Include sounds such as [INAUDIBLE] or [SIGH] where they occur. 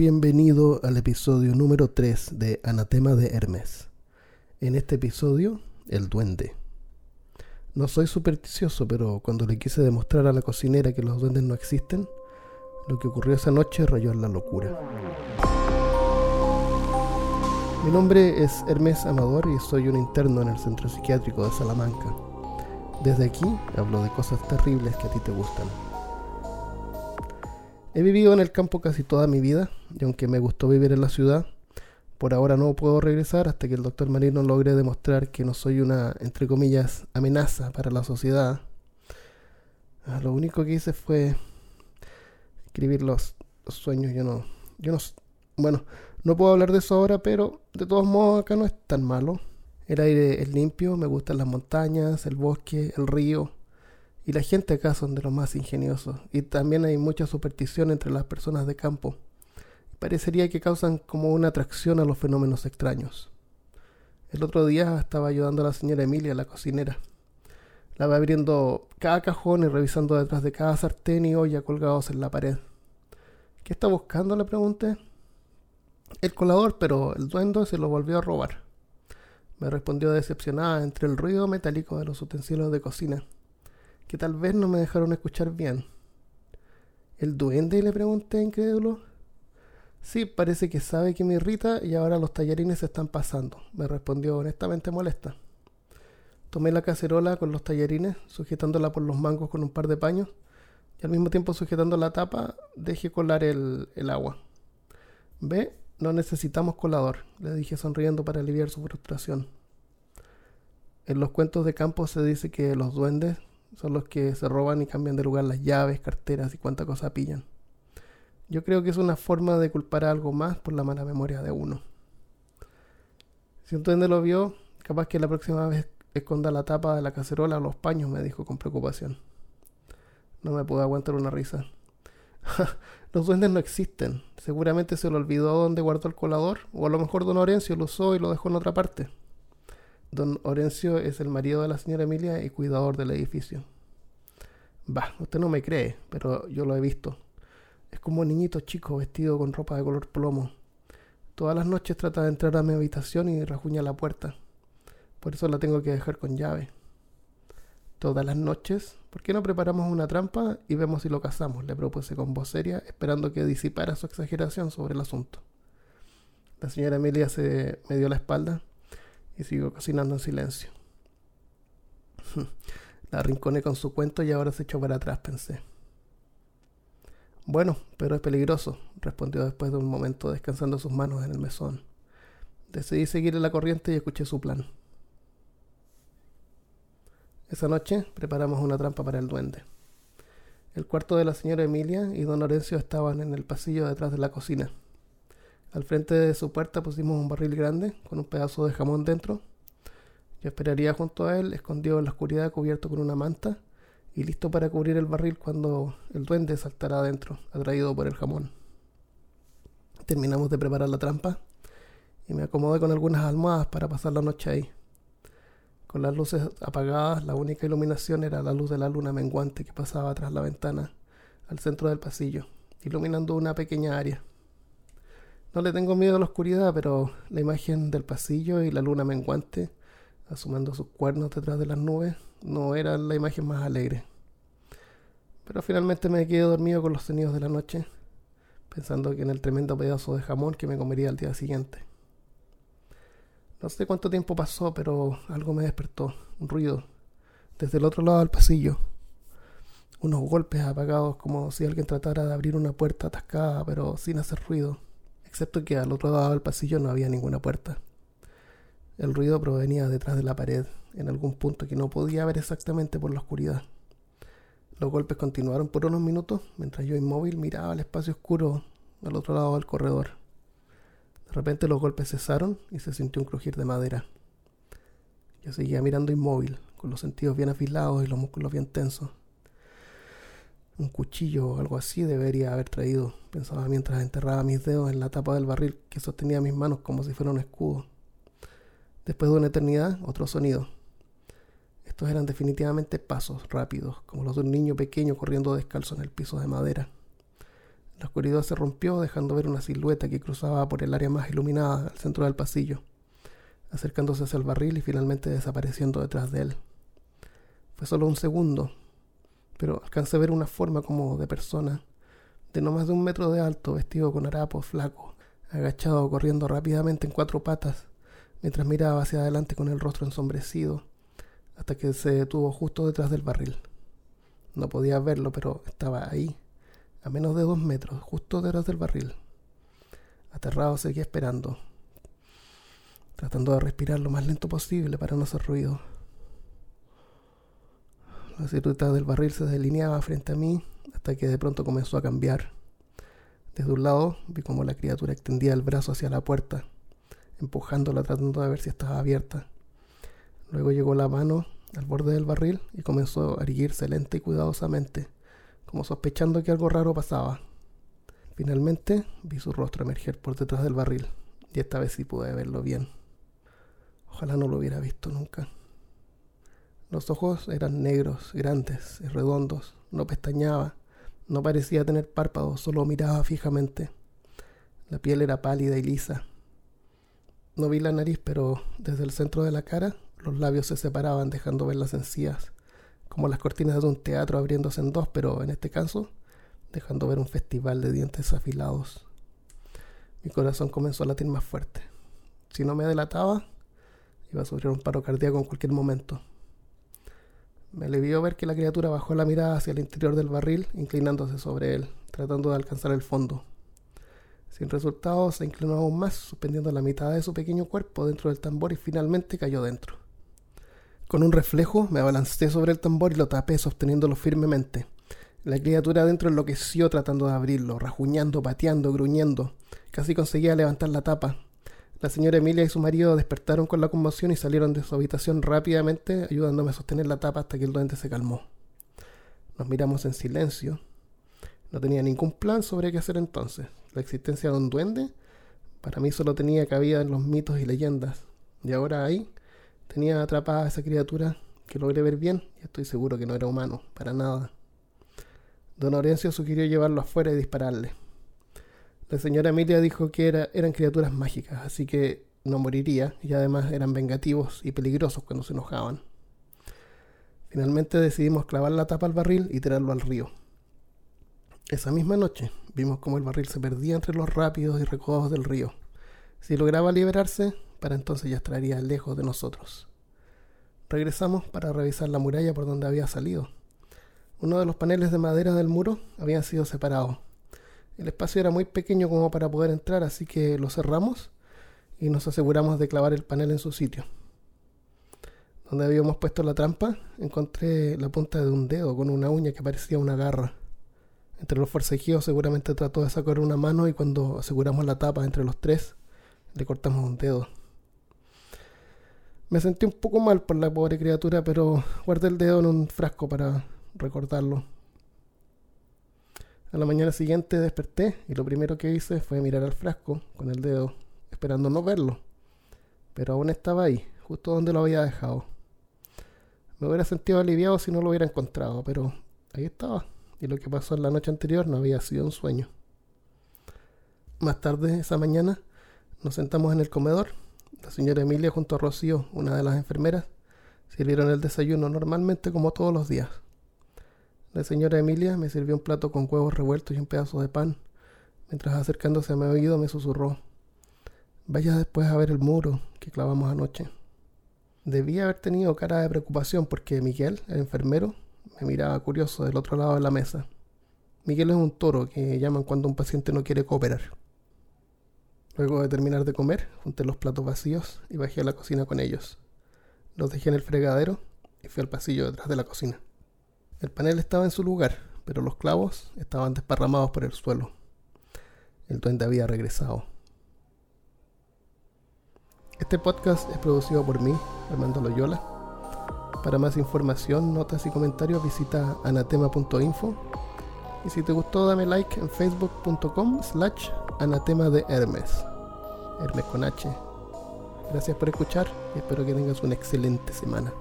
Bienvenido al episodio número 3 de Anatema de Hermes. En este episodio, el duende. No soy supersticioso, pero cuando le quise demostrar a la cocinera que los duendes no existen, lo que ocurrió esa noche rayó en la locura. Mi nombre es Hermes Amador y soy un interno en el centro psiquiátrico de Salamanca. Desde aquí hablo de cosas terribles que a ti te gustan. He vivido en el campo casi toda mi vida y aunque me gustó vivir en la ciudad, por ahora no puedo regresar hasta que el doctor Marino logre demostrar que no soy una, entre comillas, amenaza para la sociedad. Ah, lo único que hice fue escribir los, sueños. Yo no, yo no, bueno, no puedo hablar de eso ahora, pero de todos modos acá no es tan malo. El aire es limpio, me gustan las montañas, el bosque, el río. Y la gente acá son de los más ingeniosos. Y también hay mucha superstición entre las personas de campo. Parecería que causan como una atracción a los fenómenos extraños. El otro día estaba ayudando a la señora Emilia, la cocinera. La va abriendo cada cajón y revisando detrás de cada sartén y olla colgados en la pared. ¿Qué está buscando? le pregunté. El colador, pero el duendo se lo volvió a robar. Me respondió decepcionada entre el ruido metálico de los utensilios de cocina que tal vez no me dejaron escuchar bien. ¿El duende? le pregunté incrédulo. Sí, parece que sabe que me irrita y ahora los tallarines se están pasando, me respondió honestamente molesta. Tomé la cacerola con los tallarines, sujetándola por los mangos con un par de paños, y al mismo tiempo sujetando la tapa, dejé colar el, el agua. Ve, no necesitamos colador, le dije sonriendo para aliviar su frustración. En los cuentos de campo se dice que los duendes son los que se roban y cambian de lugar las llaves, carteras y cuánta cosa pillan. Yo creo que es una forma de culpar a algo más por la mala memoria de uno. Si un duende lo vio, capaz que la próxima vez esconda la tapa de la cacerola o los paños, me dijo con preocupación. No me pude aguantar una risa. [LAUGHS] los duendes no existen. Seguramente se lo olvidó dónde guardó el colador, o a lo mejor don Orencio lo usó y lo dejó en otra parte. Don Orencio es el marido de la señora Emilia y cuidador del edificio. Bah, usted no me cree, pero yo lo he visto. Es como un niñito chico vestido con ropa de color plomo. Todas las noches trata de entrar a mi habitación y rajuña la puerta. Por eso la tengo que dejar con llave. Todas las noches, ¿por qué no preparamos una trampa y vemos si lo cazamos? Le propuse con voz seria, esperando que disipara su exageración sobre el asunto. La señora Emilia se me dio la espalda y sigo cocinando en silencio. [LAUGHS] La rinconé con su cuento y ahora se echó para atrás, pensé. Bueno, pero es peligroso, respondió después de un momento descansando sus manos en el mesón. Decidí seguirle la corriente y escuché su plan. Esa noche preparamos una trampa para el duende. El cuarto de la señora Emilia y don Lorenzo estaban en el pasillo detrás de la cocina. Al frente de su puerta pusimos un barril grande con un pedazo de jamón dentro. Yo esperaría junto a él, escondido en la oscuridad, cubierto con una manta y listo para cubrir el barril cuando el duende saltara adentro, atraído por el jamón. Terminamos de preparar la trampa y me acomodé con algunas almohadas para pasar la noche ahí. Con las luces apagadas, la única iluminación era la luz de la luna menguante que pasaba tras la ventana al centro del pasillo, iluminando una pequeña área. No le tengo miedo a la oscuridad, pero la imagen del pasillo y la luna menguante, asomando sus cuernos detrás de las nubes, no era la imagen más alegre. Pero finalmente me quedé dormido con los sonidos de la noche, pensando que en el tremendo pedazo de jamón que me comería al día siguiente. No sé cuánto tiempo pasó, pero algo me despertó, un ruido, desde el otro lado del pasillo. Unos golpes apagados como si alguien tratara de abrir una puerta atascada, pero sin hacer ruido excepto que al otro lado del pasillo no había ninguna puerta. El ruido provenía detrás de la pared, en algún punto que no podía ver exactamente por la oscuridad. Los golpes continuaron por unos minutos mientras yo inmóvil miraba el espacio oscuro al otro lado del corredor. De repente los golpes cesaron y se sintió un crujir de madera. Yo seguía mirando inmóvil, con los sentidos bien afilados y los músculos bien tensos. Un cuchillo o algo así debería haber traído, pensaba mientras enterraba mis dedos en la tapa del barril que sostenía mis manos como si fuera un escudo. Después de una eternidad, otro sonido. Estos eran definitivamente pasos rápidos, como los de un niño pequeño corriendo descalzo en el piso de madera. La oscuridad se rompió, dejando ver una silueta que cruzaba por el área más iluminada al centro del pasillo, acercándose hacia el barril y finalmente desapareciendo detrás de él. Fue solo un segundo, pero alcancé a ver una forma como de persona, de no más de un metro de alto, vestido con harapos, flaco, agachado, corriendo rápidamente en cuatro patas, mientras miraba hacia adelante con el rostro ensombrecido, hasta que se detuvo justo detrás del barril. No podía verlo, pero estaba ahí, a menos de dos metros, justo detrás del barril. Aterrado seguía esperando, tratando de respirar lo más lento posible para no hacer ruido. La silueta del barril se delineaba frente a mí hasta que de pronto comenzó a cambiar. Desde un lado vi como la criatura extendía el brazo hacia la puerta, empujándola tratando de ver si estaba abierta. Luego llegó la mano al borde del barril y comenzó a erguirse lenta y cuidadosamente, como sospechando que algo raro pasaba. Finalmente vi su rostro emerger por detrás del barril, y esta vez sí pude verlo bien. Ojalá no lo hubiera visto nunca. Los ojos eran negros, grandes y redondos, no pestañaba, no parecía tener párpados, solo miraba fijamente. La piel era pálida y lisa. No vi la nariz, pero desde el centro de la cara los labios se separaban dejando ver las encías, como las cortinas de un teatro abriéndose en dos, pero en este caso dejando ver un festival de dientes afilados. Mi corazón comenzó a latir más fuerte. Si no me delataba, iba a sufrir un paro cardíaco en cualquier momento. Me alivió ver que la criatura bajó la mirada hacia el interior del barril, inclinándose sobre él, tratando de alcanzar el fondo. Sin resultado, se inclinó aún más, suspendiendo la mitad de su pequeño cuerpo dentro del tambor y finalmente cayó dentro. Con un reflejo me abalancé sobre el tambor y lo tapé, sosteniéndolo firmemente. La criatura adentro enloqueció tratando de abrirlo, rajuñando, pateando, gruñendo. Casi conseguía levantar la tapa. La señora Emilia y su marido despertaron con la conmoción y salieron de su habitación rápidamente, ayudándome a sostener la tapa hasta que el duende se calmó. Nos miramos en silencio. No tenía ningún plan sobre qué hacer entonces. La existencia de un duende para mí solo tenía cabida en los mitos y leyendas. Y ahora ahí Tenía atrapada a esa criatura que logré ver bien y estoy seguro que no era humano, para nada. Don Orencio sugirió llevarlo afuera y dispararle. La señora Emilia dijo que era, eran criaturas mágicas, así que no moriría y además eran vengativos y peligrosos cuando se enojaban. Finalmente decidimos clavar la tapa al barril y tirarlo al río. Esa misma noche vimos cómo el barril se perdía entre los rápidos y recodos del río. Si lograba liberarse, para entonces ya estaría lejos de nosotros. Regresamos para revisar la muralla por donde había salido. Uno de los paneles de madera del muro había sido separado. El espacio era muy pequeño como para poder entrar, así que lo cerramos y nos aseguramos de clavar el panel en su sitio. Donde habíamos puesto la trampa, encontré la punta de un dedo con una uña que parecía una garra. Entre los forcejeos seguramente trató de sacar una mano y cuando aseguramos la tapa entre los tres, le cortamos un dedo. Me sentí un poco mal por la pobre criatura, pero guardé el dedo en un frasco para recordarlo. A la mañana siguiente desperté y lo primero que hice fue mirar al frasco con el dedo, esperando no verlo. Pero aún estaba ahí, justo donde lo había dejado. Me hubiera sentido aliviado si no lo hubiera encontrado, pero ahí estaba. Y lo que pasó en la noche anterior no había sido un sueño. Más tarde, esa mañana, nos sentamos en el comedor la señora Emilia junto a Rocío, una de las enfermeras, sirvieron el desayuno normalmente como todos los días. La señora Emilia me sirvió un plato con huevos revueltos y un pedazo de pan, mientras acercándose a mi oído me susurró Vaya después a ver el muro que clavamos anoche. Debía haber tenido cara de preocupación porque Miguel, el enfermero, me miraba curioso del otro lado de la mesa. Miguel es un toro que llaman cuando un paciente no quiere cooperar. Luego de terminar de comer, junté los platos vacíos y bajé a la cocina con ellos. Los dejé en el fregadero y fui al pasillo detrás de la cocina. El panel estaba en su lugar, pero los clavos estaban desparramados por el suelo. El duende había regresado. Este podcast es producido por mí, Armando Loyola. Para más información, notas y comentarios visita anatema.info. Y si te gustó, dame like en facebook.com slash anatema de Hermes. Hermes con H. Gracias por escuchar y espero que tengas una excelente semana.